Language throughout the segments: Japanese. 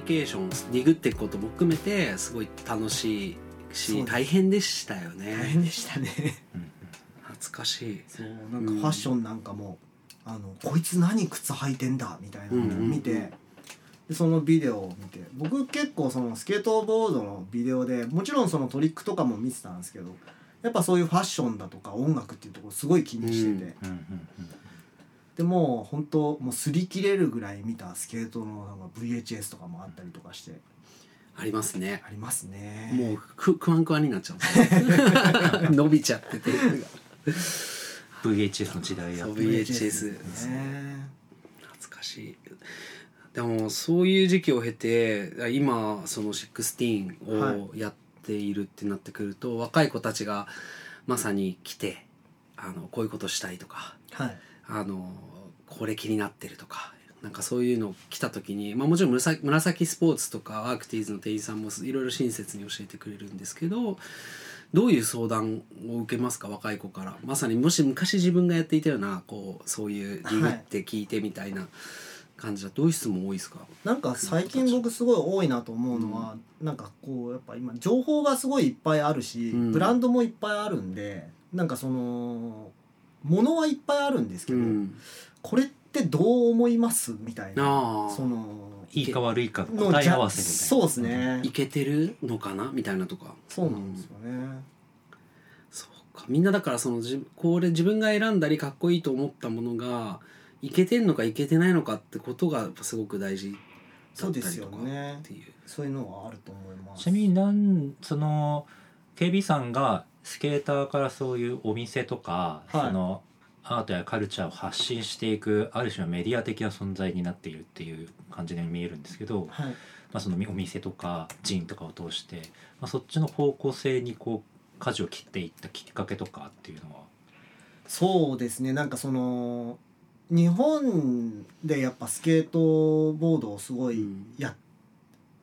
ニケーションディグっていくことも含めてすごい楽しいし大変でしたよ大ね変でしたね。懐かしい。そうなんかファッションなんかも、あのこいつ何靴履いてんだみたいなのを見て、うんうん。うんでそのビデオを見て僕結構そのスケートボードのビデオでもちろんそのトリックとかも見てたんですけどやっぱそういうファッションだとか音楽っていうところすごい気にしてて、うんうんうんでもう本当もう擦り切れるぐらい見たスケートのなんか VHS とかもあったりとかして。ありますね。ありますね。もうくクワンクワンになっちゃう 伸びちゃってて。VHS の時代やそうって VHS ね。懐かしい。でもそういう時期を経て今その16をやっているってなってくると、若い子たちがまさに来てあのこういうことしたいとかはい。あのこれ気になってるとかなんかそういうの来た時に、まあ、もちろん紫紫スポーツとかアークティーズの店員さんもいろいろ親切に教えてくれるんですけどどういう相談を受けますか？若い子から。まさにもし昔自分がやっていたようなこうそういうリグって聞いてみたいな感じだとどういう質問多いですか、なんか最近僕すごい多いなと思うのは、なんかこうやっぱ今情報がすごいいっぱいあるし、うん。ブランドもいっぱいあるんでなんかそのものはいっぱいあるんですけど、うん、これってどう思います？みたいな。そのいいか悪いか答え合わせみたいな。そうですね、いけてるのかな？みたいなとか。そうなんですよね、そうか。みんなだからそのじこれ自分が選んだりかっこいいと思ったものがいけてんのかいけてないのかってことがやっぱすごく大事だそうですよったりとかねっていう。そういうのはあると思います。ちなみになんその KB さんがスケーターからそういうお店とか、はい。そのアートやカルチャーを発信していくある種のメディア的な存在になっているっていう感じで見えるんですけど、はい。まあ、そのお店とかジンとかを通して、まあ、そっちの方向性にこう舵を切っていったきっかけとかっていうのは？そうですね。なんかその日本でやっぱスケートボードをすごいうん。や,、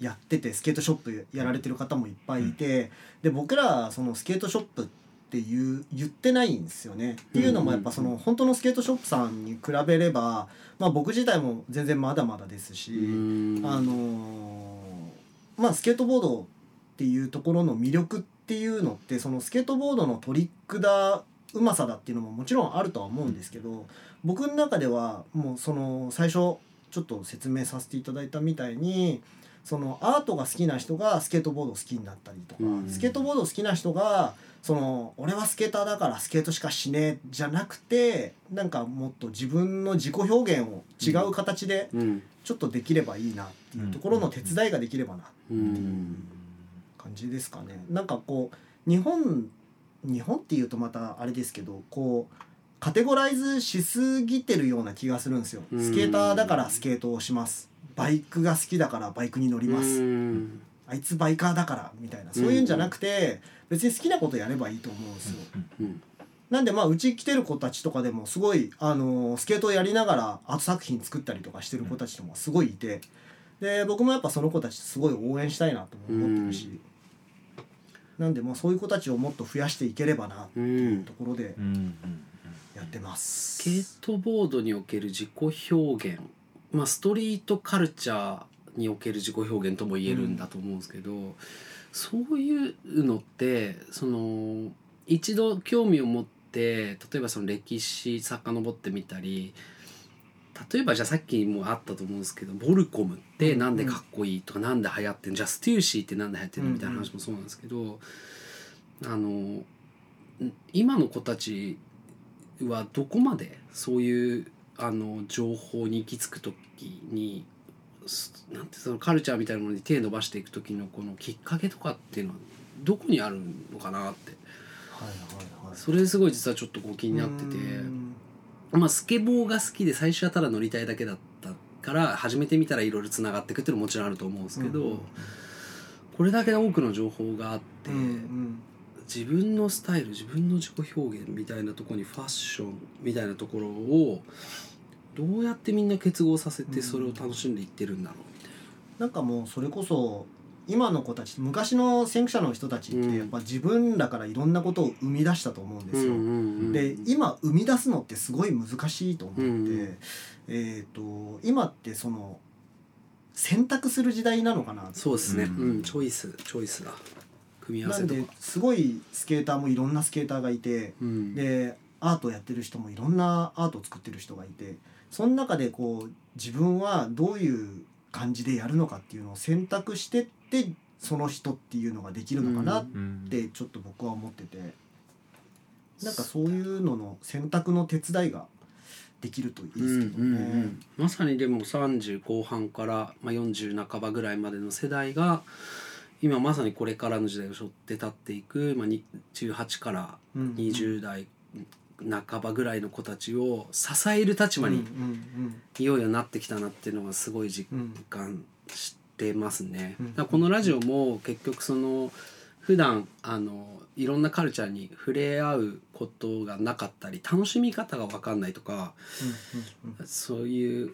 やっててスケートショップやられてる方もいっぱいいて、で僕らそのスケートショップっていう言ってないんですよね。っていうのもやっぱその本当のスケートショップさんに比べれば、まあ、僕自体も全然まだまだですし、うん。あのーまあスケートボードっていうところの魅力っていうのってそのスケートボードのトリックだうまさだっていうのももちろんあるとは思うんですけど僕の中ではもうその最初ちょっと説明させていただいたみたいにそのアートが好きな人がスケートボードを好きになったりとか、うん。スケートボード好きな人がその俺はスケーターだからスケートしかしねえじゃなくてなんかもっと自分の自己表現を違う形でうんちょっとできればいいなっていうところの手伝いができればなうん感じですかね。なんかこう日本日本っていうとまたあれですけどこうカテゴライズしすぎてるような気がするんですよ。うんスケーターだからスケートをします。バイクが好きだからバイクに乗ります。うんあいつバイカーだからみたいなそういうんじゃなくて別に好きなことやればいいと思うんですよ。うんなんでまあうち来てる子たちとかでもすごいあのスケートをやりながらアート作品作ったりとかしてる子たちとかすごいいて。で僕もやっぱその子たちすごい応援したいなとも思ってるし、なんでまあそういう子たちをもっと増やしていければなっていうところでうんうんやってます。スケートボードにおける自己表現。まあストリートカルチャーにおける自己表現とも言えるんだと思うんですけど、そういうのってその一度興味を持って例えばその歴史遡ってみたり例えばじゃあさっきもあったと思うんですけどボルコムってなんでかっこいいとかなんで流行ってんじゃあステューシーってなんで流行ってんの？みたいな話もそうなんですけど、あのん今の子たちはどこまでそういうあの情報に行き着く時にすなんてそのカルチャーみたいなものに手を伸ばしていく時のこのきっかけとかっていうのはどこにあるのかなって。はいはいはい。それすごい実はちょっとこう気になってて。うん。まあスケボーが好きで最初はただ乗りたいだけだったから始めてみたらいろいろつながっていくっていうのももちろんあると思うんですけど、うん。これだけ多くの情報があって、うんうん。自分のスタイル自分の自己表現みたいなところにファッションみたいなところをどうやってみんな結合させてそれを楽しんでいってるんだろうみたいな。んかもうそれこそ今の子たち昔の先駆者の人たちっうん。てやっぱ自分らからいろんなことを生み出したと思うんですよ。な。うんうんうん。で今生み出すのってすごい難しいと思って、うん。えっ、と今ってその選択する時代なのかなそうですね、ううん。んチョイスチョイスだ。組み合わせとすごいスケーターもいろんなスケーターがいてうん。でアートやってる人もいろんなアートを作ってる人がいてその中でこう自分はどういう感じでやるのかっていうのを選択してってその人っていうのができるのかなっうんてちょっと僕は思ってて。なんかそういうのの選択の手伝いができるといいですけどうんね。うんうん。まさにでも30後半から、まあ、40半ばぐらいまでの世代が今まさにこれからの時代を背負って立っていく、まあ、に18からうん20代半ばぐらいの子たちを支える立場にいよいよなってきたなっていうのがすごい実感してますね。うんだからこのラジオも結局その普段あのいろんなカルチャーに触れ合うことがなかったり楽しみ方が分かんないとかそういう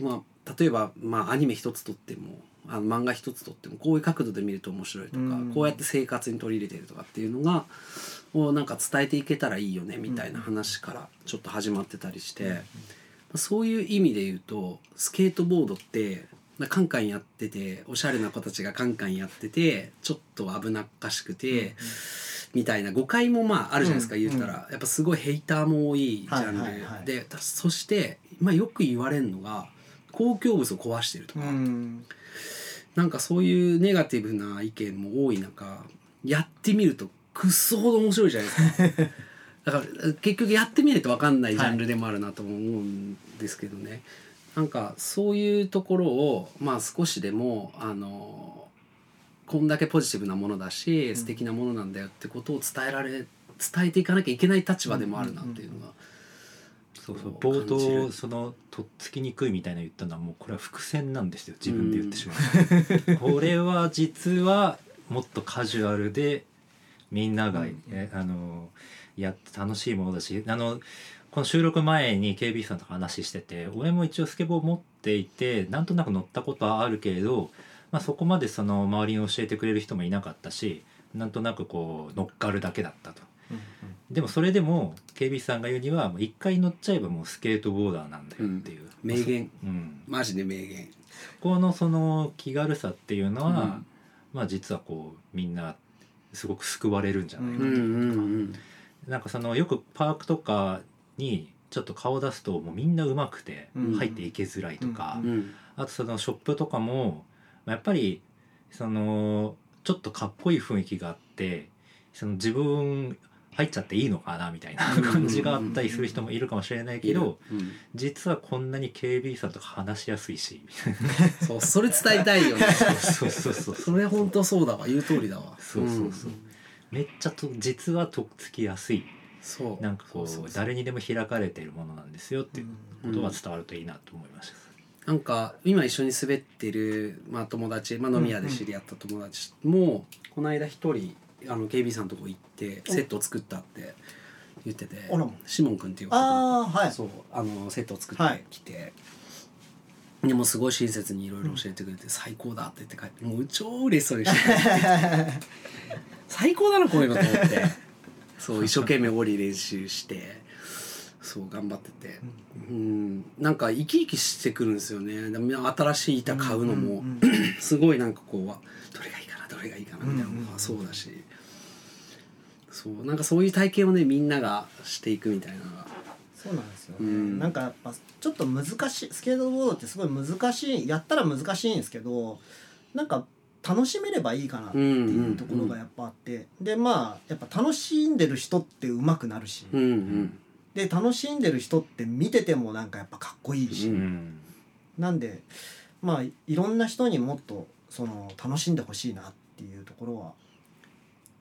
まあ例えば、まあ、アニメ一つとってもあの漫画一つとってもこういう角度で見ると面白いとか、うん。こうやって生活に取り入れてるとかっていうのがをなんか伝えていけたらいいよねみたいな話からちょっと始まってたりして、そういう意味で言うとスケートボードってなカンカンやってておしゃれな子たちがカンカンやっててちょっと危なっかしくて。みたいな誤解もまああるじゃないですか、うん言ったら。やっぱすごいヘイターも多いジャンル、はいはいはいでたそして、まあ、よく言われるのが公共物を壊してるとか、うん。なんかそういうネガティブな意見も多い中やってみるとくっそほど面白いじゃないですか。だから結局やってみないと分かんないジャンルでもあるなとも思うんですけどね、なんかそういうところをまあ少しでもあのこんだけポジティブなものだしん。素敵なものなんだよってことを伝えられ伝えていかなきゃいけない立場でもあるなっていうのが。そうそうこう冒頭そのとっつきにくいみたいな言ったのはもうこれは伏線なんですよ。自分で言ってしまう、これは実はもっとカジュアルでみんなが、うん。えあのやって楽しいものだしあのこの収録前に KB さんと話してて俺も一応スケボー持っていてなんとなく乗ったことはあるけれど、まあ、そこまでその周りに教えてくれる人もいなかったしなんとなくこう乗っかるだけだったと。でもそれでも KB さんが言うにはもう一回乗っちゃえばもうスケートボーダーなんだよっていう、名言。うん、マジで名言。このその気軽さっていうのは、うん。まあ実はこうみんなすごく救われるんじゃないかうんというか、うんうん。なんかそのよくパークとかにちょっと顔出すともうみんな上手くてうん。入っていけづらいとか、うんうんあとそのショップとかもまあやっぱりそのちょっとかっこいい雰囲気があってその自分入っちゃっていいのかなみたいな感じがあったりする人もいるかもしれないけど、うん。実はこんなに KB さんとか話しやすいし。そうそれ伝えたいよね。そうそうそうそれ本当そうだわ言う通りだわ。そうそうそう、めっちゃと実はとっつきやすい。そう。なんかこう誰にでも開かれているものなんですよっていうことが伝わるといいなと思いました、なんか今一緒に滑ってる、まあ、友達、まあ、飲み屋で知り合った友達も、この間一人あの KB さんのとこ行ってセットを作ったって言っててあら。シモン君っていう男ああはい。そうあのセットを作っはい。てきて、でもすごい親切にいろいろ教えてくれて、最高だって言って帰ってもう超嬉しそうにしてて 最高だなこういうのと思って。そう 一生懸命オリ練習してそう頑張ってて、うん、なんか生き生きしてくるんですよね。でも新しい板買うのも、んんすごいなんかこうどれがいいかなどれがいいかなみたいなのがそうだし、そうなんかそういう体験をねみんながしていくみたいなのが。そうなんですよね、うん。なんかやっぱちょっと難しいスケートボードってすごい難しいやったら難しいんですけどなんか楽しめればいいかなっていうところがやっぱあって、でまあやっぱ楽しんでる人って上手くなるし、うんうん。で楽しんでる人って見ててもなんかやっぱかっこいいし、うんうん。なんでまあいろんな人にもっとその楽しんでほしいなっていうところは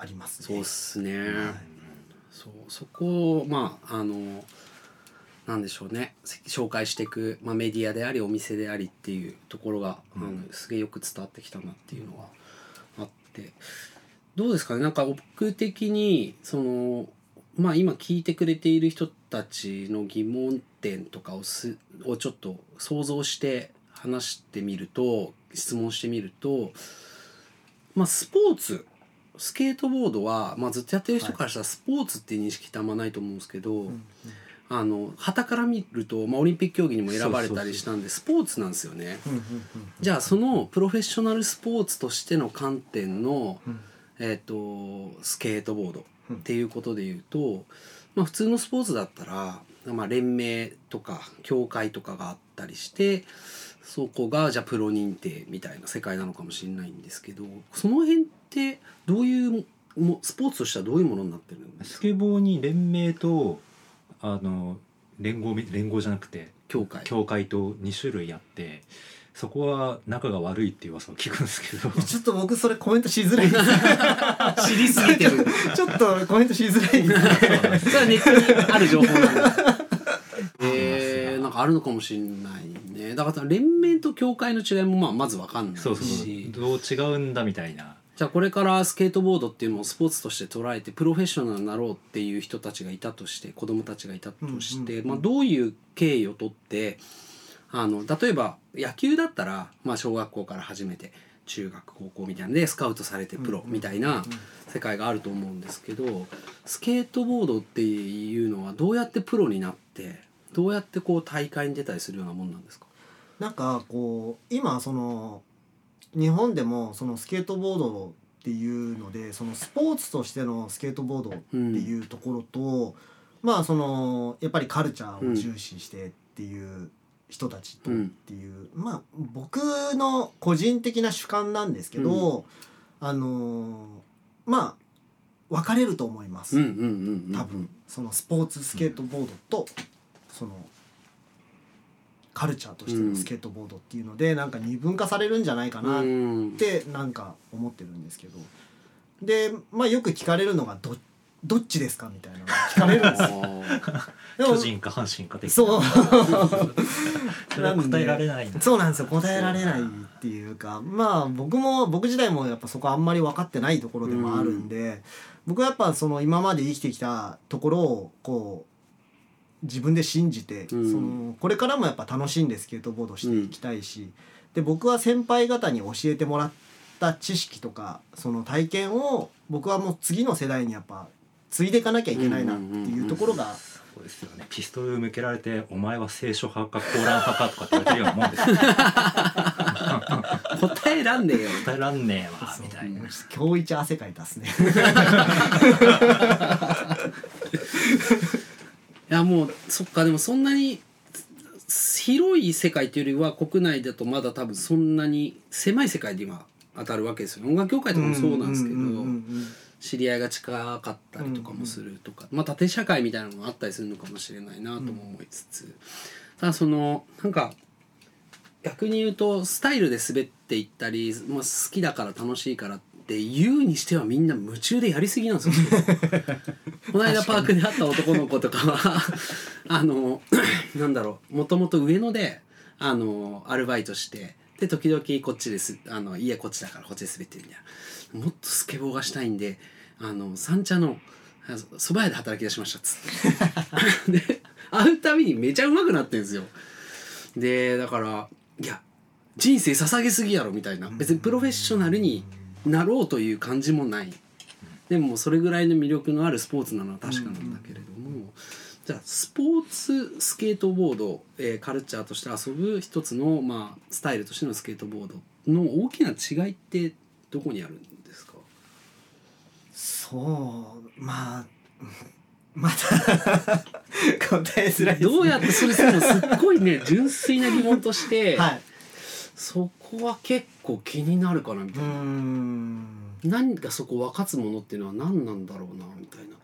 ありますね。そうっすね、はい。そうそこをまああのなんでしょうね。せ紹介していく、まあ、メディアでありお店でありっていうところが、うん。あのすげえよく伝わってきたなっていうのがあって。どうですかね？なんか僕的にそのまあ今聞いてくれている人たちの疑問点とかをすをちょっと想像して話してみると質問してみるとまあスポーツスケートボードは、まあ、ずっとやってる人からしたらスポーツっていう認識ってあんまないと思うんですけど、うんあの旗から見ると、まあ、オリンピック競技にも選ばれたりしたんでスポーツなんですよね。じゃあそのプロフェッショナルスポーツとしての観点の、うん。えー、とスケートボードっていうことで言うと、まあ、普通のスポーツだったら、まあ、連盟とか協会とかがあったりしてそこがじゃあプロ認定みたいな世界なのかもしれないんですけどその辺ってどういうもスポーツとしてはどういうものになってるんですかスケボーに連盟とあの連合み連合じゃなくて協会。協会と2種類あってそこは仲が悪いっていう噂を聞くんですけど。ちょっと僕それコメントしづらいです。知りすぎてる。ちょっとコメントしづらいです ね。それはネットにある情報なんだ。えー、なんかあるのかもしれないね。だから連盟と協会の違いもまあまず分かんないし。そうそうどう違うんだみたいな。じゃあこれからスケートボードっていうのをスポーツとして捉えてプロフェッショナルになろうっていう人たちがいたとして子供たちがいたとして、うんうんうん。まあ、どういう経緯をとってあの例えば野球だったら、まあ、小学校から始めて中学高校みたいなんでスカウトされてプロみたいな世界があると思うんですけどスケートボードっていうのはどうやってプロになってどうやってこう大会に出たりするようなもんなんですか？なんかこう今その日本でもそのスケートボードっていうのでそのスポーツとしてのスケートボードっていうところと、まあそのやっぱりカルチャーを重視してっていう人たちとっていう、まあ僕の個人的な主観なんですけど、あのまあ分かれると思います。うんうんうんうん。多分そのスポーツスケートボードとそのカルチャーとしてのスケートボードっていうのでなんか二分化されるんじゃないかなっうん。てなんか思ってるんですけど。でまあよく聞かれるのがどどっちですかみたいなのが聞かれるんですよ。巨人か阪神かそう。それは答えられないそうなんですよ。答えられないっていうかまあ僕も僕自体もやっぱそこあんまり分かってないところでもあるんで、僕はやっぱその今まで生きてきたところをこう自分で信じて、うん。そのこれからもやっぱ楽しんでスケートボードしていきたいし、で僕は先輩方に教えてもらった知識とかその体験を僕はもう次の世代にやっぱ継いでいかなきゃいけないなっていうところがそうですよね。ピストル向けられて「お前は聖書派かコーラン派か」とかって言われてるようなもんですよ答えらんねえよ。答えらんねえわみたいな。今日一汗かいたっすね。いやもうそっかでもそんなに広い世界っていうよりは国内だとまだ多分そんなに狭い世界で今当たるわけですよ音楽業界とかもそうなんですけど知り合いが近かったりとかもするとか、まあ縦社会みたいなのもあったりするのかもしれないなとも思いつつ、ただそのなんか逆に言うとスタイルで滑っていったり、まあ、好きだから楽しいからって言うにしてはみんな夢中でやりすぎなんですよ。この間パークで会った男の子とかはあの なんだろうもともと上野であのアルバイトしてで時々こっちですあの家こっちだからこっちで滑ってるみたいな。もっとスケボーがしたいんであの三茶のあ蕎麦屋で働き出しましたっつって。で会うたびにめちゃうまくなってんですよ。でだからいや人生捧げすぎやろみたいな。別にプロフェッショナルになろうという感じもないでもそれぐらいの魅力のあるスポーツなのは確かなんだけれども、じゃあスポーツスケートボード、えーカルチャーとして遊ぶ一つの、まあ、スタイルとしてのスケートボードの大きな違いってどこにあるんですか？そうまあまた 答えづらいですね。どうやってそれするの？すっごいね 純粋な疑問として、はい。そこは結構気になるかなみたいな、ん何がそこ分かつものっていうのは何なんだろうなみたいな。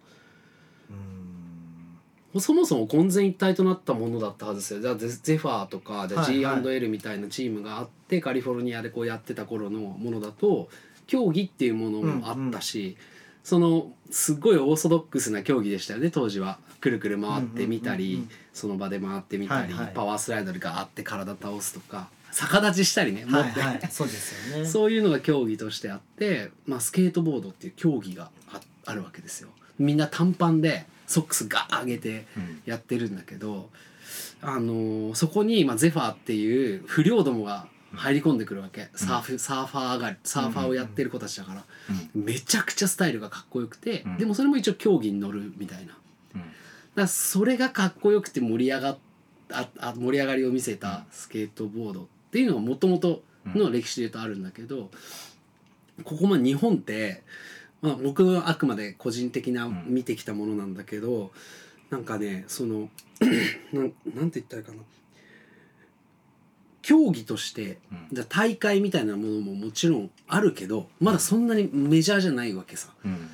そもそも混然一体となったものだったはずですよ。じゃあゼゼファーとか G&L みたいなチームがあって、カリフォルニアでこうやってた頃のものだと競技っていうものもあったし、そのすっごいオーソドックスな競技でしたよね当時は。くるくる回ってみたり、うんうんうんうん。その場で回ってみたり、はいはい。パワースライドがあって体倒すとか逆立ちしたりね持って、はいはいそうですよね。そういうのが競技としてあって、まあ、スケートボードっていう競技がああるわけですよ。みんな短パンでソックスガー上げてうん。やってるんだけど、あのーそこに、まあ、ゼファーっていう不良どもが入り込んでくるわけ。サーフ、サーファー上がりサーファーをやってる子たちだから、めちゃくちゃスタイルがかっこよくて、うん。でもそれも一応競技に乗るみたいな。うん。からそれがかっこよくて盛り上がっああ盛り上がりを見せたスケートボードっていうのがもともとの歴史で言うとあるんだけど、ここまで日本って、まあ、僕はあくまで個人的なうん。見てきたものなんだけど、なんかねその なんなんて言ったらいいかな。競技としてうん。じゃあ大会みたいなものももちろんあるけどまだそんなにメジャーじゃないわけさ。うん。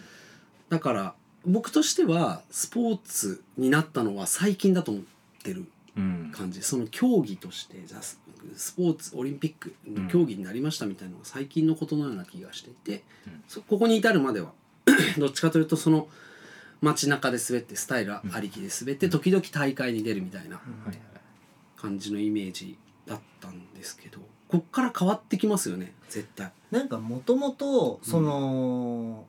だから僕としてはスポーツになったのは最近だと思ってるうん。感じ。その競技としてじゃあススポーツオリンピックの競技になりましたみたいなのが最近のことのような気がしていて、うん。そここに至るまでは どっちかというとその街中で滑ってスタイルありきで滑って時々大会に出るみたいな感じのイメージだったんですけどこっから変わってきますよね絶対。なんかもともとその、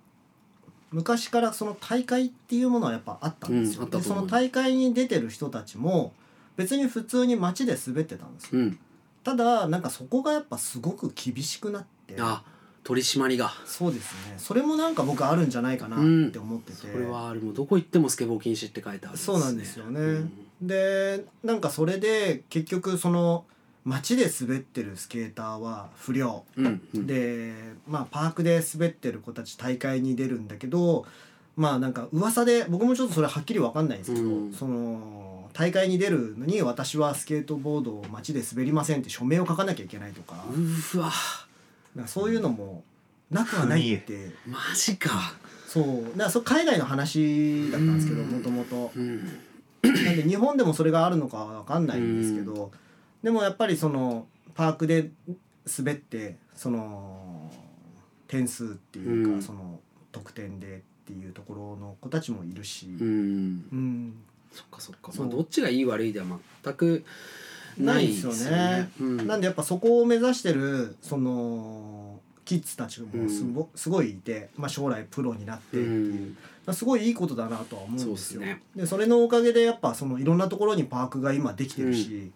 昔からその大会っていうものはやっぱあったんですよ、うんその大会に出てる人たちも別に普通に街で滑ってたんですよ。うん、ただなんかそこがやっぱすごく厳しくなって。あ取り締まりが。そうですね。それもなんか僕あるんじゃないかなって思ってて、それはある。もうどこ行ってもスケボー禁止って書いてあるそうなんですよね。うん。でなんかそれで結局その街で滑ってるスケーターは不良。うんうん。でまあパークで滑ってる子たち大会に出るんだけどまあなんか噂で僕もちょっとそれはっきり分かんないんですけど、うん。その大会に出るのに私はスケートボードを街で滑りませんって署名を書かなきゃいけないとか。うわ。かそういうのもなくはないって。マジか。そう。だそれ海外の話だったんですけどうん。もともと。うん。なんで日本でもそれがあるのかは分かんないんですけど、でもやっぱりそのパークで滑ってその点数っていうか、うん。その得点でっていうところの子たちもいるし、うん。うんそっかそっか。まあどっちがいい悪いでは全くないですよね。よね。うん。なんでやっぱそこを目指してるそのキッズたちもすご,、すごいいて、まあ、将来プロになってっていう、まあすごいいいことだなとは思うんですよ。そうっすね。でそれのおかげでやっぱそのいろんなところにパークが今できてるし、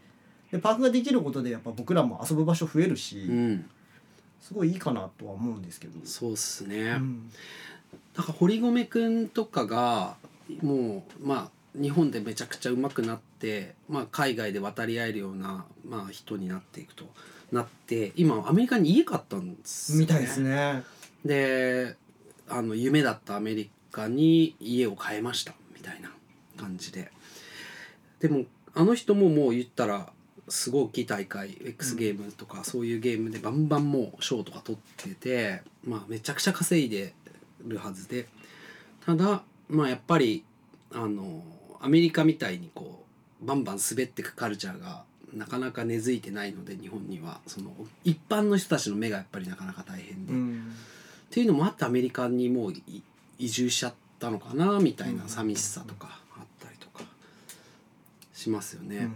でパークができることでやっぱ僕らも遊ぶ場所増えるし、うんすごいいいかなとは思うんですけど。そうっすね、うん。なんか堀米くんとかがもうまあ日本でめちゃくちゃ上手くなって、まあ、海外で渡り合えるような、まあ、人になっていくと。なって今アメリカに家買ったんですよみたいですね。であの夢だったアメリカに家を買えました。みたいな感じで。でもあの人ももう言ったらすごい大きい大会 X ゲームとかそういうゲームでバンバンもう賞とか取ってて、まあ、めちゃくちゃ稼いでるはずで。ただまあやっぱりあのアメリカみたいにこうバンバン滑ってくカルチャーがなかなか根付いてないので日本には。その一般の人たちの目がやっぱりなかなか大変で。うん。っていうのもあってアメリカにもうい移住しちゃったのかなみたいな寂しさとかあったりとか。しますよね、うんうん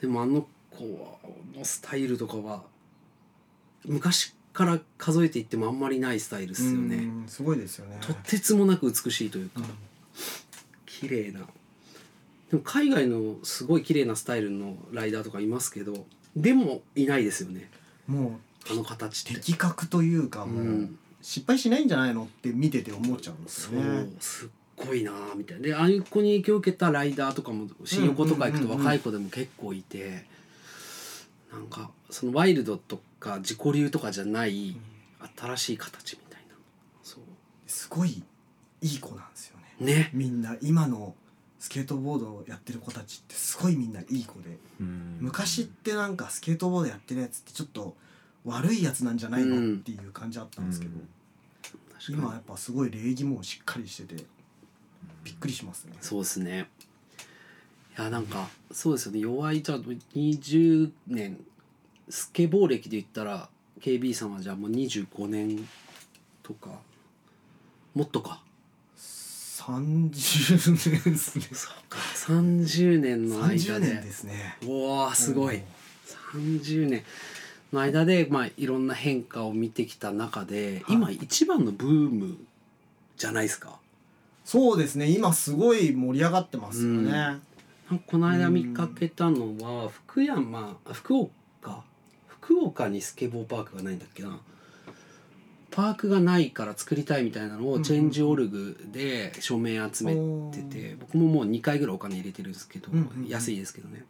でもあの子のスタイルとかは昔から数えていってもあんまりないスタイルですよね、うんすごいですよね。とてつもなく美しいというか、綺麗な。でも海外のすごい綺麗なスタイルのライダーとかいますけどでもいないですよね。もあの形って。う的確というかもう、うん。失敗しないんじゃないのって見てて思っちゃうんですそよね。うすっごいなあみたいな。でああいう子に影響を受けたライダーとかも新横とか行くと若い子でも結構いてなんかそのワイルドとか自己流とかじゃない新しい形みたいな。そう。すごいいい子なんね。ねみんな今のスケートボードをやってる子たちってすごいみんないい子で。うん。昔ってなんかスケートボードやってるやつってちょっと悪いやつなんじゃないの、うん。っていう感じあったんですけど、今はやっぱすごい礼儀もしっかりしててびっくりしますね。そうですね。いやなんかそうですよね。弱いじゃあ20年スケボー歴で言ったら KB さんはじゃあもう25年とかもっとか30年ですね。そうか30年の間30で年ですね。うわーすごい30年の間で、まあ、いろんな変化を見てきた中で、はい今一番のブームじゃないですか？そうですね。今すごい盛り上がってますよね。うんこの間見かけたのは福山あ福岡福岡にスケボーパークがないんだっけな？パークがないから作りたいみたいなのをチェンジオルグで署名集めてて僕ももう2回ぐらいお金入れてるんですけど安いですけどね。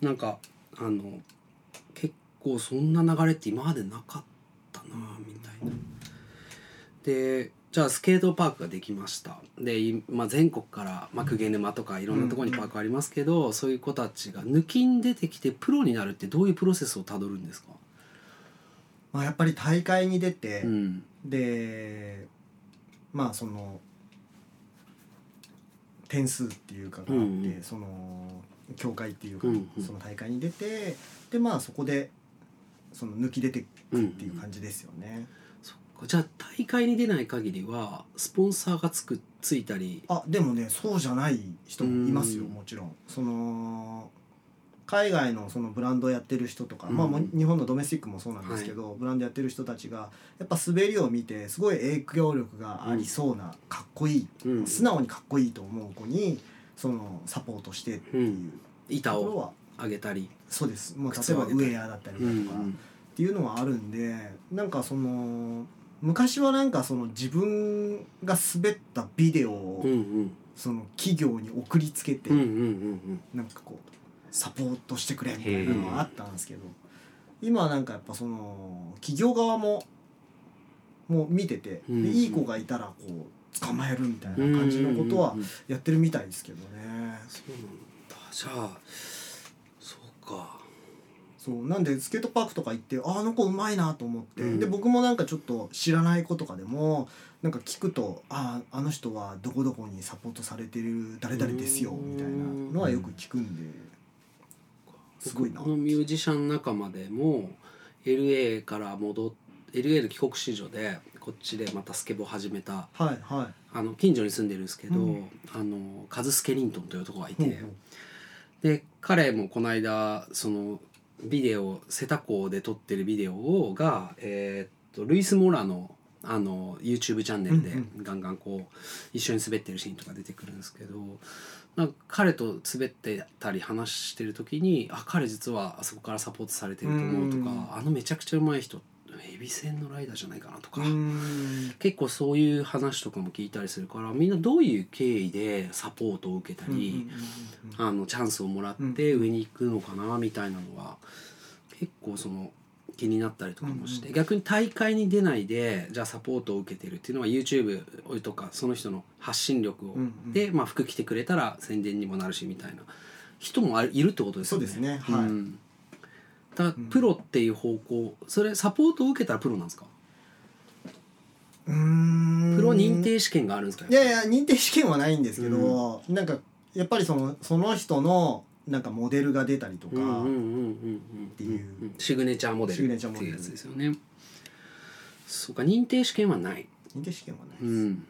なんかあの結構そんな流れって今までなかったなみたいな。でじゃあスケートパークができました。で、いまあ、全国から、まあ、沼とかいろんなところにパークありますけど、そういう子たちが抜きに出てきてプロになるってどういうプロセスをたどるんですか、まあ、やっぱり大会に出て、うん。でまあその点数っていうかがあって、うんうん。その協会っていうか、うんうん。その大会に出てでまあそこでその抜き出てくっていう感じですよね。そっか。じゃあ大会に出ない限りはスポンサーがつくついたり。あでもねそうじゃない人もいますようん。もちろん。その海外のそのブランドやってる人とか、うん。まあ日本のドメスティックもそうなんですけど、ブランドやってる人たちがやっぱ滑りを見てすごい影響力がありそうな、かっこいいうん。素直にかっこいいと思う子にそのサポートしてっていううん。板を上げたり、そうです。もう例えばウェアだったりだとかうん。っていうのはあるんでなんかその昔はなんかその自分が滑ったビデオをうんうん。その企業に送りつけてうんうんうんうん。なんかこうサポートしてくれみたいなのはあったんですけど今はなんかやっぱその企業側ももう見ててうんでいい子がいたらこう捕まえるみたいな感じのことはやってるみたいですけどね。そうなんだ。じゃあそうか。そうなんでスケートパークとか行ってああの子うまいなと思って、うん。で僕もなんかちょっと知らない子とかでもなんか聞くとあああの人はどこどこにサポートされてる誰々ですよみたいなのはよく聞くんですごいな。僕のミュージシャン仲間でも LA から戻っ LA の帰国子女でこっちでまたスケボー始めたはいはい。あの近所に住んでるんですけど、うん。あのカズスケリントンという男がいて、ほうほう。で彼もこの間そのビデオ瀬田港で撮ってるビデオをが、えーっとルイス・モラのあの YouTube チャンネルでうん。ガンガンこう一緒に滑ってるシーンとか出てくるんですけどなんか彼と滑ってたり話してる時に「あ彼実はあそこからサポートされてると思う」とかうん「あのめちゃくちゃうまい人エビ戦のライダーじゃないかな」とか。結構そういう話とかも聞いたりするからみんなどういう経緯でサポートを受けたり、あのチャンスをもらってうん上に行くのかなみたいなのは結構その気になったりとかもして、うんうん逆に大会に出ないでじゃあサポートを受けてるっていうのは YouTube とかその人の発信力を、うんうん。で、まあ、服着てくれたら宣伝にもなるしみたいな人もあるいるってことですよね。そうですね。はい。うん。だプロっていう方向それサポートを受けたらプロなんですか？うーん。プロ認定試験があるんですか？いやいや認定試験はないんですけど、なんかやっぱりそのその人のなんかモデルが出たりとか、っていうシグネチャーモデシグルネチャーモデルっていうやつですよね。そうか認定試験はない。認定試験はないです、うん。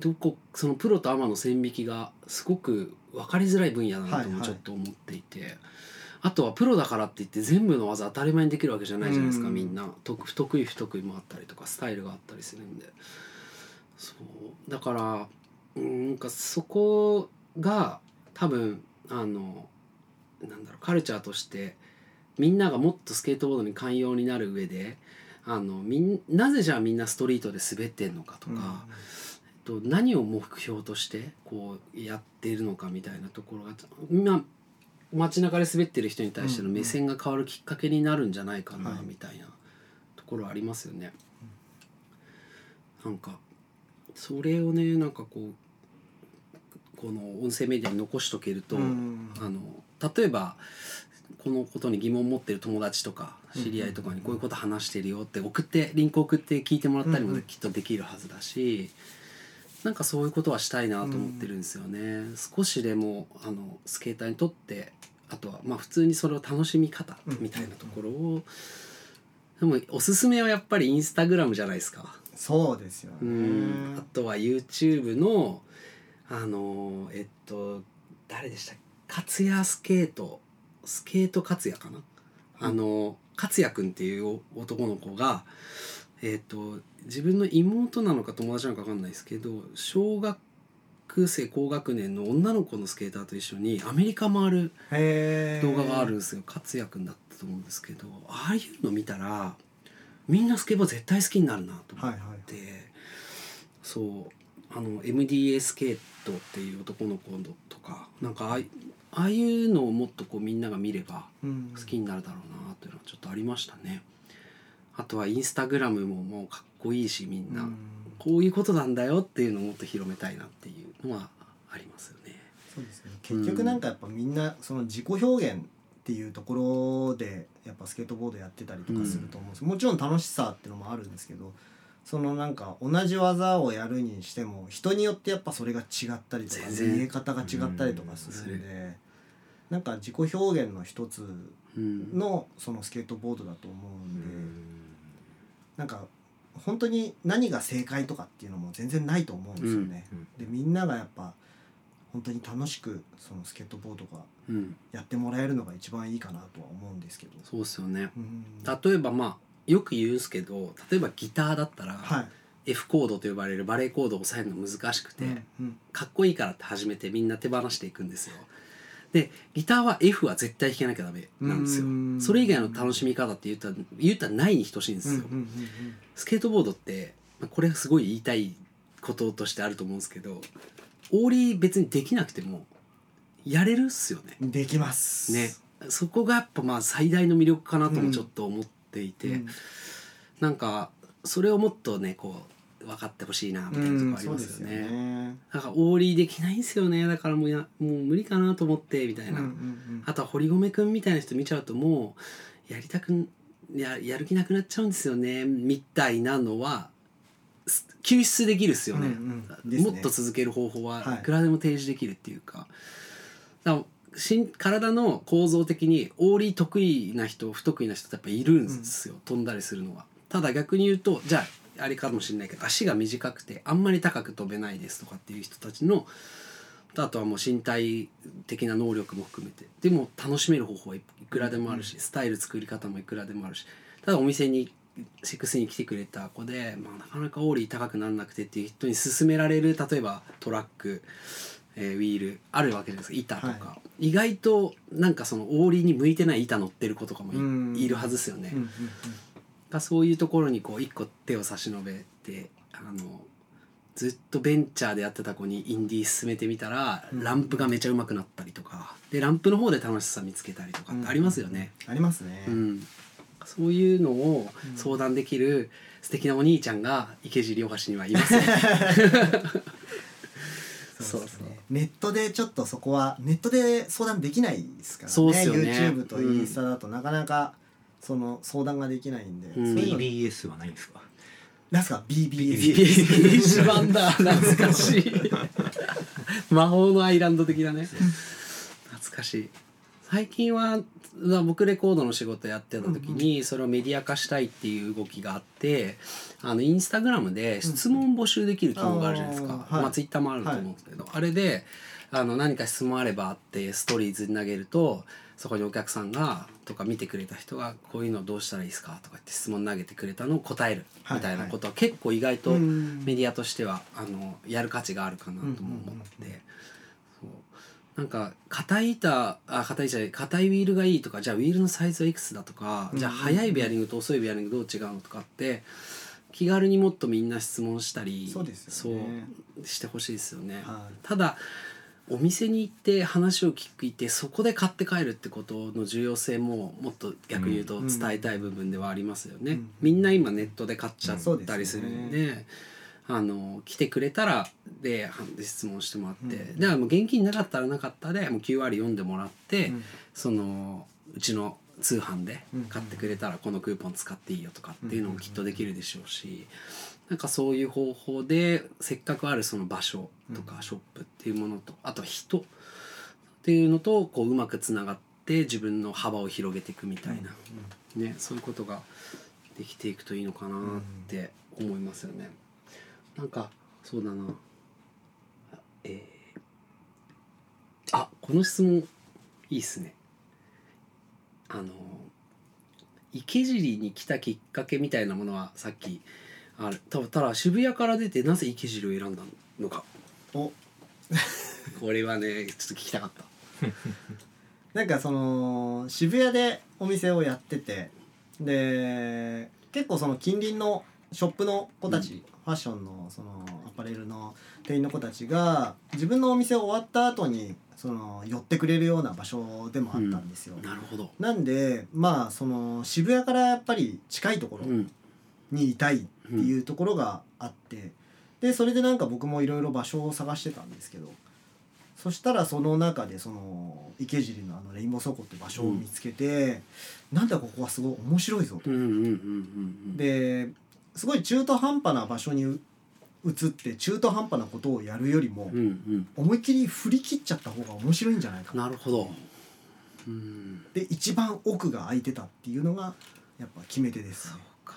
どこそのプロとアマの線引きがすごく分かりづらい分野だなともはいはいちょっと思っていて、あとはプロだからって言って全部の技当たり前にできるわけじゃないじゃないですか、うん。みんな。得不得意不得意もあったりとかスタイルがあったりするんで。そう。だからうんなんかそこが多分あのなんだろうカルチャーとしてみんながもっとスケートボードに寛容になる上であのみんなぜじゃあみんなストリートで滑ってんのかとか、えっと、何を目標としてこうやっているのかみたいなところが今街中で滑ってる人に対しての目線が変わるきっかけになるんじゃないかなはい。みたいなところありますよね。なんかそれをねなんかこうこの音声メディアに残しとけると、うん。あの例えばこのことに疑問を持ってる友達とか知り合いとかにこういうこと話してるよって送ってリンク送って聞いてもらったりもうんうん。きっとできるはずだし、なんかそういうことはしたいなと思ってるんですよね。少しでもあのスケーターにとってあとはまあ普通にそれを楽しみ方みたいなところを、でもおすすめはやっぱりインスタグラムじゃないですか。そうですよね、うん。あとは YouTube のあのえっと誰でした勝也スケート。スケート勝也かな、あの勝也くんっていう男の子がえっと自分の妹なのか友達なのか分かんないですけど小学生高学年の女の子のスケーターと一緒にアメリカ回る動画があるんですよ。勝也くんだったと思うんですけど。ああいうの見たらみんなスケボー絶対好きになるなと思はいはいって、そう。あの MDA スケートっていう男の子のとかなんかああいああいうのをもっとこうみんなが見ればうん。好きになるだろうなというのはちょっとありましたね。あとはインスタグラムももうかっこいいしみんな、うん。こういうことなんだよっていうのをもっと広めたいなっていうのはありますよね。そうですね。結局なんかやっぱみんなその自己表現っていうところでやっぱスケートボードやってたりとかすると思うんです、もちろん楽しさっていうのもあるんですけどそのなんか同じ技をやるにしても人によってやっぱそれが違ったりとか見え方が違ったりとかするんで、なんか自己表現の一つうん、のそのスケートボードだと思うんで、なんか本当に何が正解とかっていうのも全然ないと思うんですよね。でみんながやっぱ本当に楽しくそのスケートボードがうん、やってもらえるのが一番いいかなとは思うんですけど。そうですよね。うん。例えばまあよく言うんですけど例えばギターだったら、はい。F コードと呼ばれるバレーコードを押さえるの難しくて、うんうん。かっこいいからって始めてみんな手放していくんですよ。でギターは F は絶対弾けなきゃダメなんですよ。うん。それ以外の楽しみ方って言ったら言ったらないに等しいんですよ、スケートボードってまあこれすごい言いたいこととしてあると思うんですけどオーリー別にできなくてもやれるっすよね。うんできます。ね。そこがやっぱまあ最大の魅力かなともちょっと思っていて、うん。なんかそれをもっとねこう分かってほしいなみたいなとこありますよね,、ね。なんかオーリーできないんですよねだからもうやもう無理かなと思ってみたいな、うんうんうんあとは堀米くんみたいな人見ちゃうともうやりたくんややる気なくなっちゃうんですよねみたいなのはす救出できるっすよね,、うんうん。ね。もっと続ける方法ははい。いくらでも提示できるっていうか,、だからしん体の構造的にオーリー得意な人不得意な人ってやっぱいるんですよ、飛んだりするのは。ただ逆に言うとじゃああれかもしれないけど足が短くてあんまり高く飛べないですとかっていう人たちのあとはもう身体的な能力も含めて。でも楽しめる方法はいくらでもあるし、スタイル作り方もいくらでもあるし。ただお店にシックスに来てくれた子で、まあ、なかなかオーリー高くなんなくてっていう人に勧められる例えばトラック、えーウィールあるわけじゃないですか板とか、は意外となんかそのオーリーに向いてない板乗ってる子とかもい,、うん。いるはずですよね。うんうんがそういうところにこう一個手を差し伸べてあのずっとベンチャーでやってた子にインディー進めてみたら、うん。ランプがめちゃうまくなったりとか。でランプの方で楽しさ見つけたりとかってありますよね。ありますね。うん。そういうのをうん。相談できる素敵なお兄ちゃんが池尻両端にはいますよ。そうですね。ネットでちょっとそこはネットで相談できないですからね。そうっすよね。YouTube とインスタだとなかなかその相談ができないんで、うん。そういうの BBS はないんですか？なんすか？BBS。一番だ。懐かしい。魔法のアイランド的だね。懐かしい最近は僕レコードの仕事やってた時にそれをメディア化したいっていう動きがあってあのインスタグラムで質問募集できる機能があるじゃないですか、まあ、ツイッターもあると思うんですけど、あれであの何か質問あればってストーリーズに投げるとそこにお客さんがとか見てくれた人がこういうのどうしたらいいですかとかって質問投げてくれたのを答えるみたいなことは結構意外とうんメディアとしてはあのやる価値があるかなとも思って、うんうんうんうんそうなんか硬い板あ硬いじゃない硬いウィールがいいとかじゃあウィールのサイズはいくつだとか、じゃあうんうん速いベアリングと遅いベアリングどう違うのとかって気軽にもっとみんな質問したりそうねしてほしいですよね。はいただお店に行って話を聞いてそこで買って帰るってことの重要性ももっと逆に言うとうん伝えたい部分ではありますよね。うんみんな今ネットで買っちゃったりするんで。あの来てくれたらでは質問してもらって、うん。でもう現金なかったらなかったでもう QR 読んでもらって、うん。そのうちの通販でうん。買ってくれたらこのクーポン使っていいよとかっていうのもきっとできるでしょうしなんかそういう方法でせっかくあるその場所とかショップっていうものとあと人っていうのとこううまくつながって自分の幅を広げていくみたいな、ね、そういうことができていくといいのかなって思いますよね。なんかそうだなえーあこの質問いいっすね。あの池尻に来たきっかけみたいなものはさっきあるたただ渋谷から出てなぜ池尻を選んだのかおこれはねちょっと聞きたかった。なんかその渋谷でお店をやっててで結構その近隣のショップの子たち、ファッションのそのアパレルの店員の子たちが自分のお店終わった後にその寄ってくれるような場所でもあったんですよ。なるほど。なんでまあその渋谷からやっぱり近いところうん。にいたいっていうところがあってでそれでなんか僕もいろいろ場所を探してたんですけどそしたらその中でその池尻のあのレインボー倉庫って場所を見つけて、なんだここはすごい面白いぞと。うんうんうんうんうん。ですごい中途半端な場所にう移って中途半端なことをやるよりも、うんうん。思いっきり振り切っちゃった方が面白いんじゃないかな。るほど。うん。で一番奥が空いてたっていうのがやっぱ決め手ですそうねか。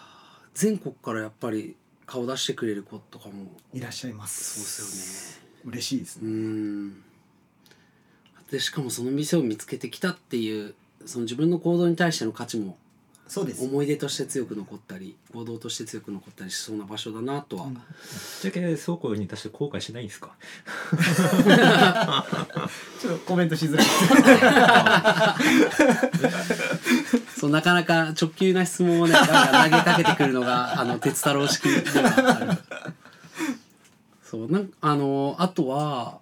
全国からやっぱり顔出してくれる子とかも。いらっしゃいまそうすですよね。嬉しいですうね、ん。でしかもその店を見つけてきたっていうその自分の行動に対しての価値もそうです。思い出として強く残ったり行動として強く残ったりしそうな場所だなとは、うん。ぶっちゃけ倉庫に出して後悔しないんですか？ちょっとコメントしづらい。そうなかなか直球な質問をね投げかけてくるのが あの鉄太郎式ではある。そうなんあのあとは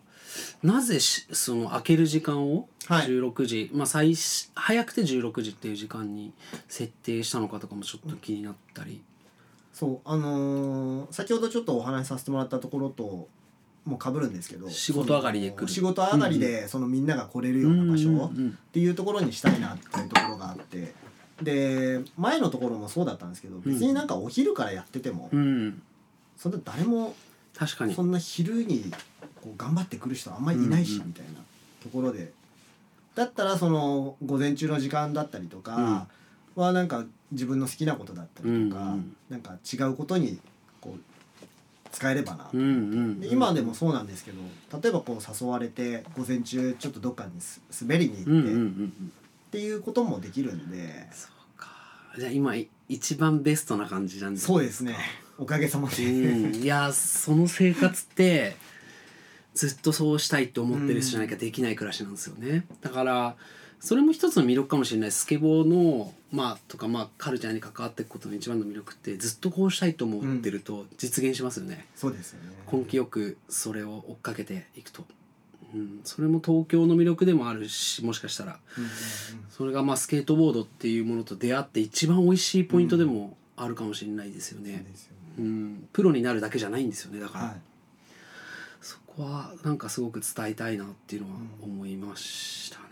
なぜしその開ける時間を？はい。16時、まあ最し早くて16時っていう時間に設定したのかとかもちょっと気になったり、そうあのー先ほどちょっとお話しさせてもらったところともう被るんですけど仕事上がりで来る。その仕事上がりでそのみんなが来れるような場所っうんていうところにしたいなっていうところがあって。で前のところもそうだったんですけど別になんかお昼からやっててもうんうん。そんな誰も確かに。そんな昼にこう頑張ってくる人あんまりいないしみたいなところで。だったらその午前中の時間だったりとかはなんか自分の好きなことだったりとかなんか違うことにこう使えればな。うんうんで今でもそうなんですけど例えばこう誘われて午前中ちょっとどっかにす滑りにうんうんう行ってっんていうこともできるんで。そうか。じゃあ今い一番ベストな感じなんですそうですね。おかげさまで。うん。いやその生活ってずっとそうしたいって思ってる人じゃないかできない暮らしなんですよね。だからそれも一つの魅力かもしれないスケボーのまあとかまあカルチャーに関わっていくことの一番の魅力ってずっとこうしたいと思ってると実現しますよね、そうですよね。根気よくそれを追っかけていくと、うん、それも東京の魅力でもあるしもしかしたら。うんうんうん。それがまあスケートボードっていうものと出会って一番美味しいポイントでもあるかもしれないですよね、そうですようねん、プロになるだけじゃないんですよねだから、はいそこはなんかすごく伝えたいなっていうのは思いましたね、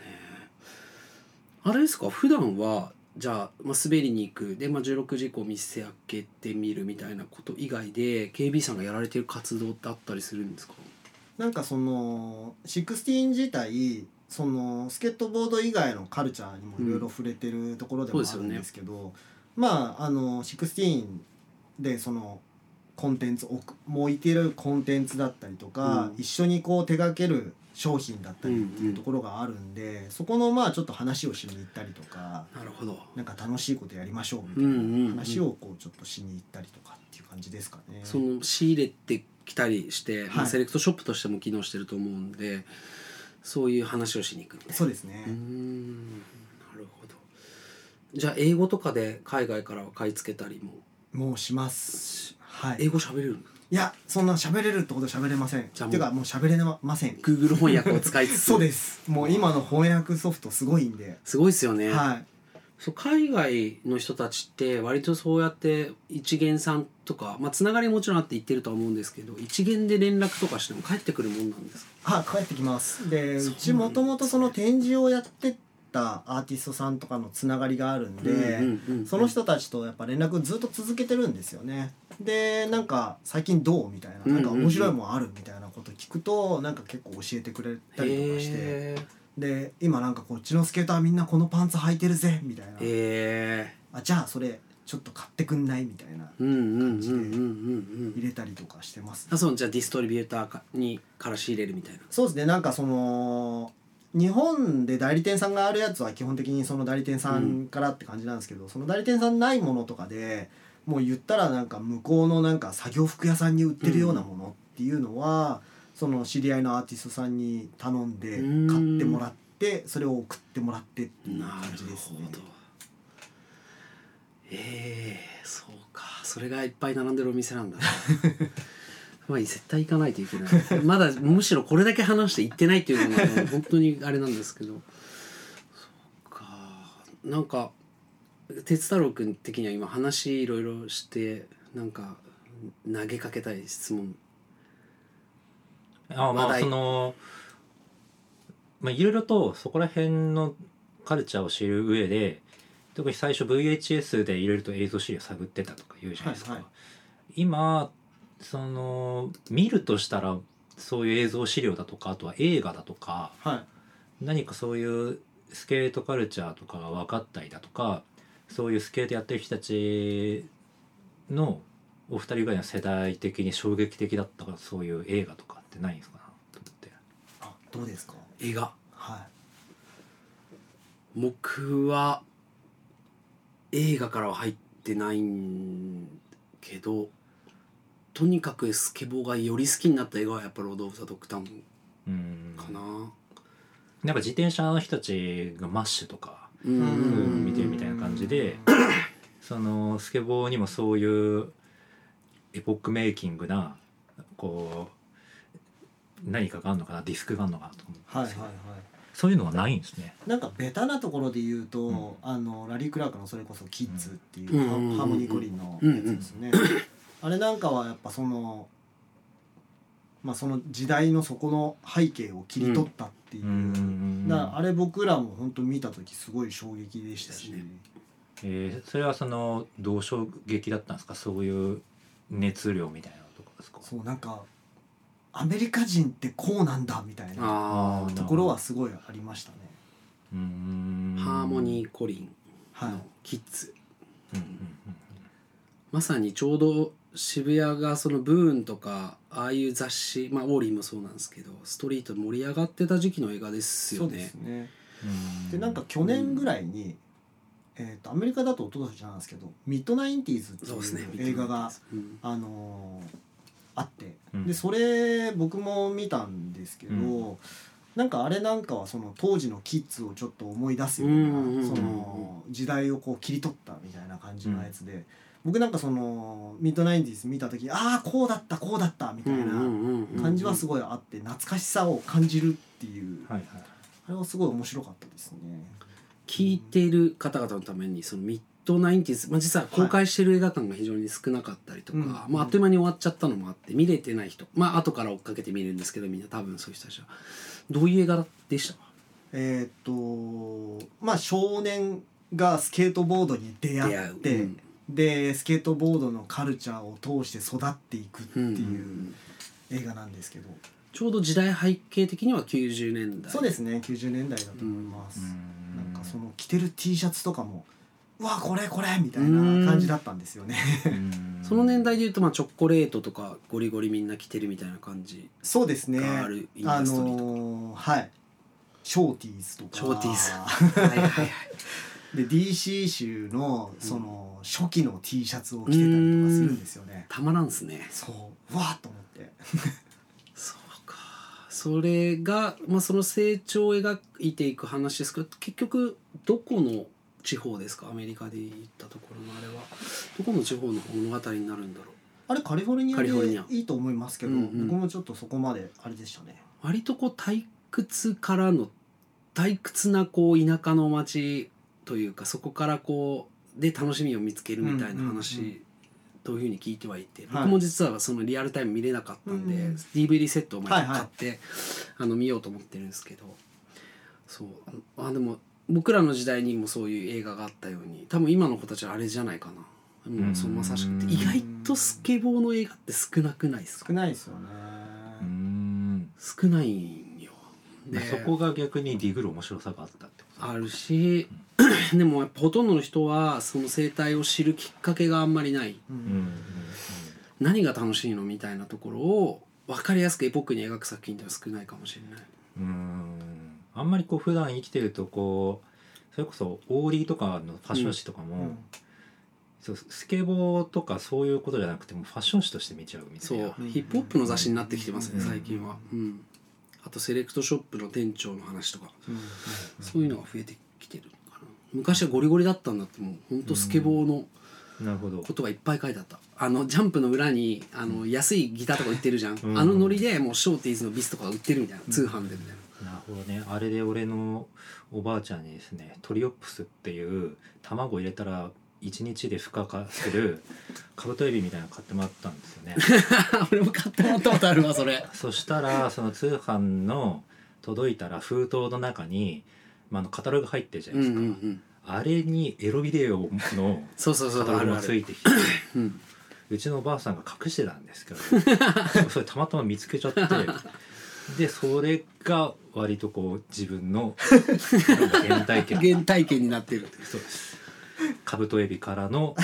あれですか？普段はじゃあ、まあ、滑りに行く。で、まあ、16時以降店開けてみるみたいなこと以外で KB さんがやられてる活動ってあったりするんですか？なんかその16自体そのスケートボード以外のカルチャーにもいろいろ触れてるところでもあるんですけど、まああの16でそのコンテンツ置くもういてるコンテンツだったりとか、うん。一緒にこう手掛ける商品だったりっていうところがあるんで、そこのまあちょっと話をしに行ったりとかなるほど。なんか楽しいことやりましょうみたいうんうんうん。な話をこうちょっとしに行ったりとかっていう感じですかね。その仕入れてきたりして、まあ、はい。セレクトショップとしても機能してると思うんでそういう話をしに行くみたいな。そうですね、うーんなるほど。じゃあ英語とかで海外からは買い付けたりも？もうします。はい。英語喋れるいやそんな喋れるってほど喋れません。じゃあもうていうかもう喋れません。Google 翻訳を使いつつ。そうです。もう今の翻訳ソフトすごいんで、すごいですよね、はい。そう海外の人たちって割とそうやって一元さんとか、まあ、つながりもちろんあって言ってるとは思うんですけど一元で連絡とかしても帰ってくるもんなんですか？あ帰ってきます。でそううちもともとその展示をやってたアーティストさんとかのつながりがあるんで、うんうんうん。その人たちとやっぱ連絡ずっと続けてるんですよねでなんか最近どうみたいななんか面白いもんあるみたいなこと聞くとなんか結構教えてくれたりとかして。へで今なんかこっちのスケーターみんなこのパンツ履いてるぜみたいな。えへえあじゃあそれちょっと買ってくんないみたいなうんうんうんうんうん感じでうん。入れたりとかしてます、あそうじゃあディストリビューターかにから仕入れるみたいな。そうですねなんかその日本で代理店さんがあるやつは基本的にその代理店さんからって感じなんですけど、その代理店さんないものとかでもう言ったらなんか向こうのなんか作業服屋さんに売ってるようなものっていうのは、その知り合いのアーティストさんに頼んでうん。買ってもらってそれを送ってもらってっていうな感るじですね。ほ。ど。ええそうか。それがいっぱい並んでるお店なんだ。な まあ絶対行かないといけない。まだむしろこれだけ話して行ってないっていうのが本当にあれなんですけど。そうか。なんか哲太郎君的には今話いろいろしてなんか投げかけたい質問。あまあそのまあいろいろとそこら辺のカルチャーを知る上で特に最初 VHS でいろいろと映像資料探ってたとか言うじゃないですか、はいはい。今その見るとしたらそういう映像資料だとかあとは映画だとかはい。何かそういうスケートカルチャーとかが分かったりだとかそういうスケートやってる人たちのお二人ぐらいの世代的に衝撃的だったからそういう映画とかってないんですか？なと思って。あどうですか？映画。は僕は映画からは入ってないんけどとにかくスケボーがより好きになった映画はやっぱロード・オブ・ザ・ドッグタウンうん。かななんか自転車の人たちがマッシュとかうんうん見てるみたいな感じでそのスケボーにもそういうエポックメイキングなこう何かがあるのかなディスクがあるのかなと思うんいはいですけどはいはいそういうのはないんですね。なんかベタなところで言うと、うんあのラリー・クラークのそれこそ「キッズ」っていう、うんハーモニ・コリンのやつですね、あれなんかはやっぱそのまあその時代のそこの背景を切り取ったっていう、うん。だからあれ僕らも本当見た時すごい衝撃でしたし、ねえーそれはそのどう衝撃だったんですか？そういう熱量みたいなとこですか？そうなんかアメリカ人ってこうなんだみたいな。ところはすごいありましたね。うーん。あハーモニー・コリンはい。のキッズ。うんうん。まさにちょうど渋谷がそのブーンとかああいう雑誌まあオーリーもそうなんですけどストリート盛り上がってた時期の映画ですよそうですねね。うん。でなんか去年ぐらいに、えー、とアメリカだと一昨年なんですけど「ミッドナインティーズ」ってそうですねいう映画が、うん。あのーあって、うん。でそれ僕も見たんですけど、うん。なんかあれなんかはその当時のキッズをちょっと思い出すような、うんうんうんうん。その時代をこう切り取ったみたいな感じのやつで、僕なんかそのミッドナインティーズ見た時ああこうだったこうだったみたいな感じはすごいあって懐かしさを感じるっていう、はいはいあれはすごい面白かったですね。聞いている方々のためにそのミッドナインティーズ、まあ、実は公開してる映画館が非常に少なかったりとか、うんまあ、あっという間に終わっちゃったのもあって見れてない人。まあ後から追っかけて見るんですけどみんな多分そういう人たちはどういう映画でした？えーっとまあ少年がスケートボードに出会って出会う。うんでスケートボードのカルチャーを通して育っていくってうんうんういうん。映画なんですけど、ちょうど時代背景的には90年代。そうですね90年代だと思います、なんかその着てる T シャツとかもうわこれこれみたいな感じだったんですよね。その年代でいうとまあチョコレートとかゴリゴリみんな着てるみたいな感じそうですね。があるインあダストリーとか、のーはい。ショーティーズとか。ショーティーズ。はいはいはいで DC 州のその初期の T シャツを着てたりとかするんですよね。たまらんっすね。そう。うわーっと思って。そうか。それが、まあ、その成長を描いていく話ですけど結局どこの地方ですか？アメリカで言ったところのあれは。どこの地方の物語になるんだろう？あれカリフォルニアカリフォルニア。でいいと思いますけど、うんうん。僕もちょっとそこまであれでしたね。割とこう退屈からの退屈なこう田舎の町というかそこからこうで楽しみを見つけるみたいなうんうんうん話というふうに聞いてはいて、はい。僕も実はそのリアルタイム見れなかったんで、うんうん。DVD セットを毎回はいはい。買って、あの見ようと思ってるんですけどそうあでも僕らの時代にもそういう映画があったように多分今の子たちはあれじゃないかな。もうそのまさしくうん意外とスケボーの映画って少なくないですか？少ないですよね。うん。少ないんよ。でそこが逆にディグる面白さがあったってこと。あるし でもやっぱほとんどの人はその生態を知るきっかけがあんまりない。うんうんうん何が楽しいのみたいなところを分かりやすくエポックに描く作品では少ないかもしれない。うん。うんあんまりこう普段生きてるとこうそれこそオーリーとかのファッション誌とかも、うん。そうスケボーとかそういうことじゃなくてもファッション誌として見ちゃうみたそいう。なうん。ヒップホップの雑誌になってきてますねうん。最近は。うん、あとセレクトショップの店長の話とか。うん。そういうのが増えてきて昔はゴリゴリだったんだってもうほんとスケボーのなるほど。ことがいっぱい書いてあった。あのジャンプの裏にあの安いギターとか売ってるじゃん、うん。あのノリでもうショーティーズのビスとか売ってるみたいな通販でみたいな、なるほどね。あれで俺のおばあちゃんにですねトリオプスっていう卵入れたら1日で孵化化する カブトエビみたいなの買ってもらったんですよね。俺も買ってもらったことあるわそれ。そしたらその通販の届いたら封筒の中に、まあ、あのカタログ入ってるじゃうなんいですか、うんうんあれにエロビデオのそうそうそうカタログがついてきてうんうちのおばあさんが隠してたんですけど それたまたま見つけちゃってでそれが割とこう自分の 原体験原体験になってる。そうですカブトエビからの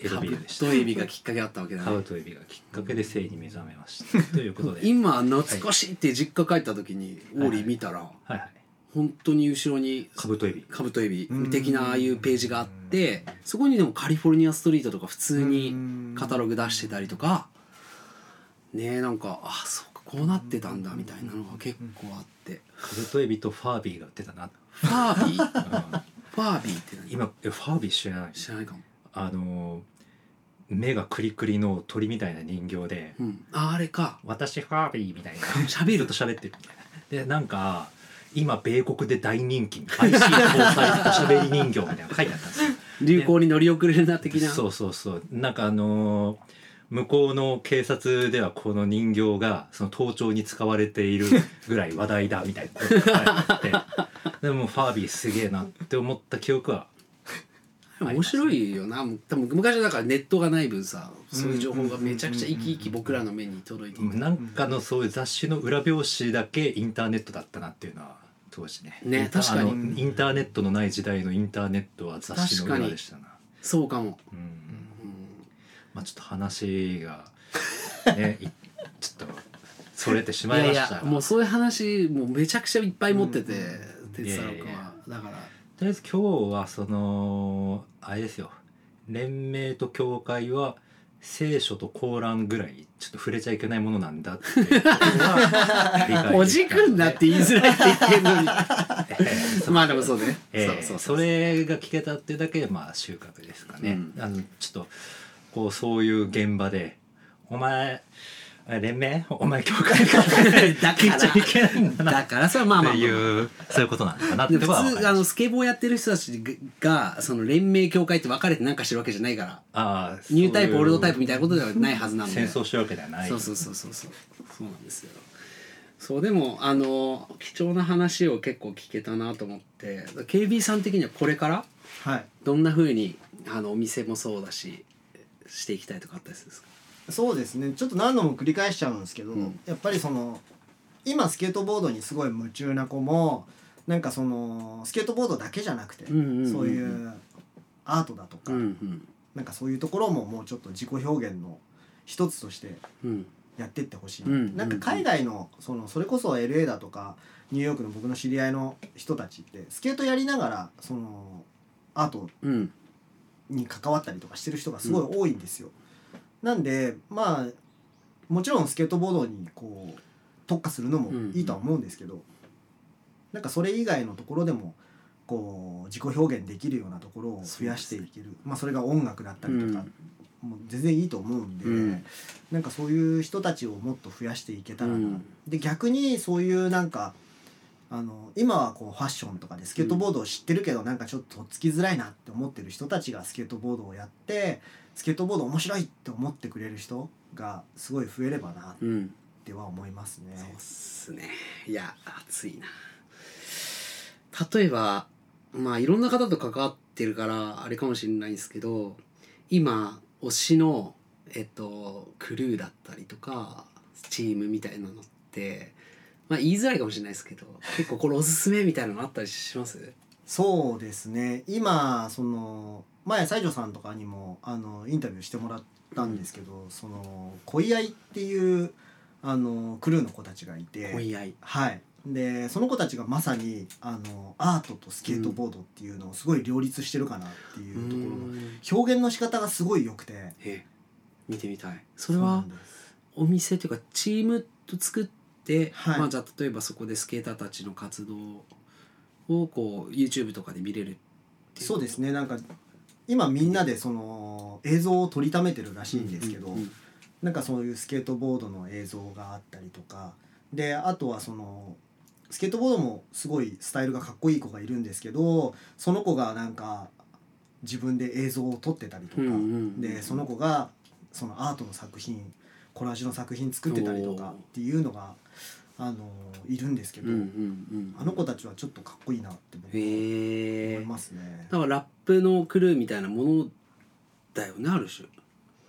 エロカブビデオでした。トエビがきっかけあったわけだカブね。トエビがきっかけで性に目覚めました。ということで。は い今懐かしいって実家帰った時にオーリー見たらはい本当に後ろにカブトエビ。カブトエビうん。的なああいうページがあってそこにでもカリフォルニアストリートとか普通にカタログ出してたりとかねえなんかあそうかこうなってたんだみたいなのが結構あって。カブトエビとファービーが売ってたな、ファービー？うん。ファービーって何？今えファービー知らない？知らないかも、あの目がクリクリの鳥みたいな人形でうん、ああれか。私ファービーみたいな。喋る。と喋ってるみたいな。でなんか今米国で大人気 IC 搭載した喋り人形みたいなの書いてあったんですよ。流行に乗り遅れるな的な。そうそうそう。なんかあのー向こうの警察ではこの人形がその盗聴に使われているぐらい話題だみたいなことがあって。でもファービーすげえなって思った記憶は。面白いよな。多分昔はだからネットがない分さそういう情報がめちゃくちゃ生き生き僕らの目に届いていた。なんかのそういう雑誌の裏表紙だけインターネットだったなっていうのは当時ね。ね確かに。インターネットのない時代のインターネットは雑誌の裏でしたな。そうかも、うん。うん。まあちょっと話がね いちょっとそれてしまいましたが。やもうそういう話もうめちゃくちゃいっぱい持っててうん哲太郎君は。だから。とりあえず今日はそのあれですよ。連盟と教会は聖書とコーランぐらいちょっと触れちゃいけないものなんだっていうことは理解できたので。おじくんだって言いづらいって言ってんのに。ええ。まあでもそうね、ええ。そうそうそれが聞けたっていうだけでまあ収穫ですかね、うん。あのちょっとこうそういう現場で「お前あ連盟？お前教会か」だ聞いちゃいけないんだな。だからそれはまあまあまあ。っていうそういうことなのかなってことは分かりました通あのスケボーやってる人たちがその連盟協会って分かれてなんかしてるわけじゃないからああニュータイプオールドタイプみたいなことではないはずなんで。戦争してるわけではない。そうそうそうそうそう。そうなんですよ。そうでもあの貴重な話を結構聞けたなと思って。KB さん的にはこれからはい。どんな風にあのお店もそうだししていきたいとかあったりするんですか？そうですね。ちょっと何度も繰り返しちゃうんですけど、うん。やっぱりその今スケートボードにすごい夢中な子もなんかそのスケートボードだけじゃなくて、うんうんうんうん。そういうアートだとか、うんうん。なんかそういうところももうちょっと自己表現の一つとしてうん。やってってほしい、うんなんか海外のそのそれこそ LA だとかニューヨークの僕の知り合いの人たちってスケートやりながらそのアートうん。に関わったりとかしてる人がすごい多いんですよ。なんでまあもちろんスケートボードにこう特化するのもいいとは思うんですけど、なんかそれ以外のところでもこう自己表現できるようなところを増やしていける、まあ、それが音楽だったりとか、もう全然いいと思うんで、うん。なんかそういう人たちをもっと増やしていけたらな、うん。で逆にそういうなんかあの今はこうファッションとかでスケートボードを知ってるけど、なんかちょっととっつきづらいなって思ってる人たちがスケートボードをやってスケートボード面白いって思ってくれる人がすごい増えればなっうんては思いますね。そうっすね。いや熱いな。例えばまあいろんな方と関わってるからあれかもしれないんですけど今推しのえっとクルーだったりとかチームみたいなのってまあ言いづらいかもしれないですけど結構これおすすめみたいなのあったりします？そうですね。今その前西条さんとかにもあのインタビューしてもらったんですけど、その恋愛っていうあのクルーの子たちがいて恋愛。はい。でその子たちがまさにあのアートとスケートボードっていうのをすごい両立してるかなっていうところのうん。表現の仕方がすごい良くて。え。見てみたい。それはお店というかチームと作って、はい。まあじゃあ例えばそこでスケーターたちの活動をこう YouTube とかで見れるそうですね。なんか今みんなでその映像を撮りためてるらしいんですけど、うんうんなんかそういうスケートボードの映像があったりとかであとはそのスケートボードもすごいスタイルがかっこいい子がいるんですけどその子がなんか自分で映像を撮ってたりとか、うんうん。でその子がそのアートの作品コラージュの作品作ってたりとかっていうのがあのいるんですけど、うんうんうん。あの子たちはちょっとかっこいいなって思いますね。だからラップのクルーみたいなものだよねある種。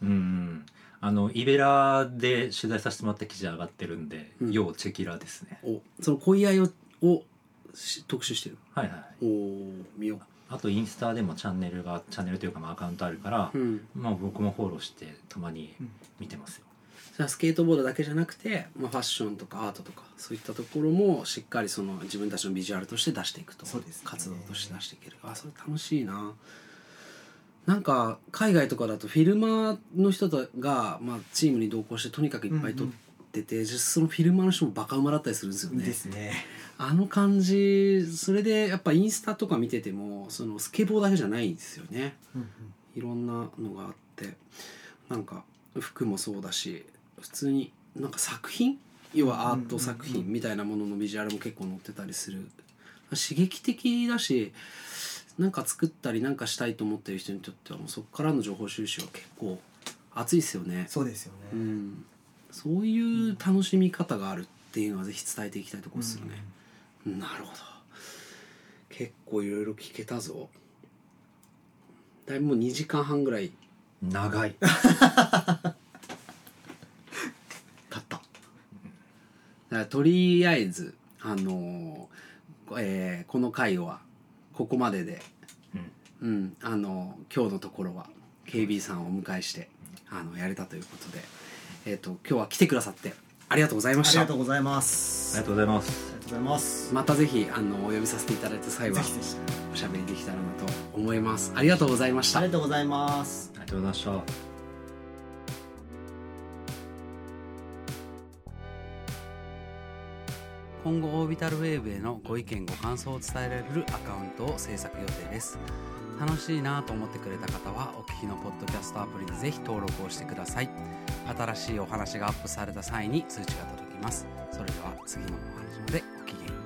うんうん。あのイベラで取材させてもらった記事上がってるんで、うん。要チェキラですね。おその恋愛ををし特集してる。はいはいおお見よあとインスタでもチャンネルがチャンネルというかまあアカウントあるから、う、うん、まあ僕もフォローしてたまにうん見てますよ、じゃあスケートボードだけじゃなくて、まあ、ファッションとかアートとかそういったところもしっかりその自分たちのビジュアルとして出していくと。ね。活動として出していける。あそれ楽しいな。なんか海外とかだとフィルマーの人とが、まあ、チームに同行してとにかくいっぱい撮ってて、実質そのフィルマーの人もバカ馬だったりするんですよね。ですね。あの感じそれでやっぱインスタとか見ててもそのスケボーだけじゃないんですよね。うんうん。いろんなのがあって。なんか服もそうだし普通になんか作品？要はアート作品みたいなもののビジュアルも結構載ってたりする。刺激的だしなんか作ったりなんかしたいと思ってる人にとってはもうそこからの情報収集は結構熱いですよね。そうですよね。うん、そういう楽しみ方があるっていうのはぜひ伝えていきたいところですよね。なるほど。結構いろいろ聞けたぞ。だいぶもう2時間半ぐらい。長い たった。だからとりあえずあのーえーこの回はここまでで、うんあのー今日のところは KB さんをお迎えしてあのやれたということで、えー、と今日は来てくださってありがとうございましたありがとうございます。ありがとうございますありがとうございます。またぜひあのお呼びさせていただいた際はぜひぜひ。おしゃべりできたらなと思いますありがとうございましたありがとうございます。ありがとうございました今後オービタルウェーブへのご意見ご感想を伝えられるアカウントを制作予定です。楽しいなと思ってくれた方はお聞きのポッドキャストアプリでぜひ登録をしてください。新しいお話がアップされた際に通知が届きます。それでは次のお話までごきげんよう。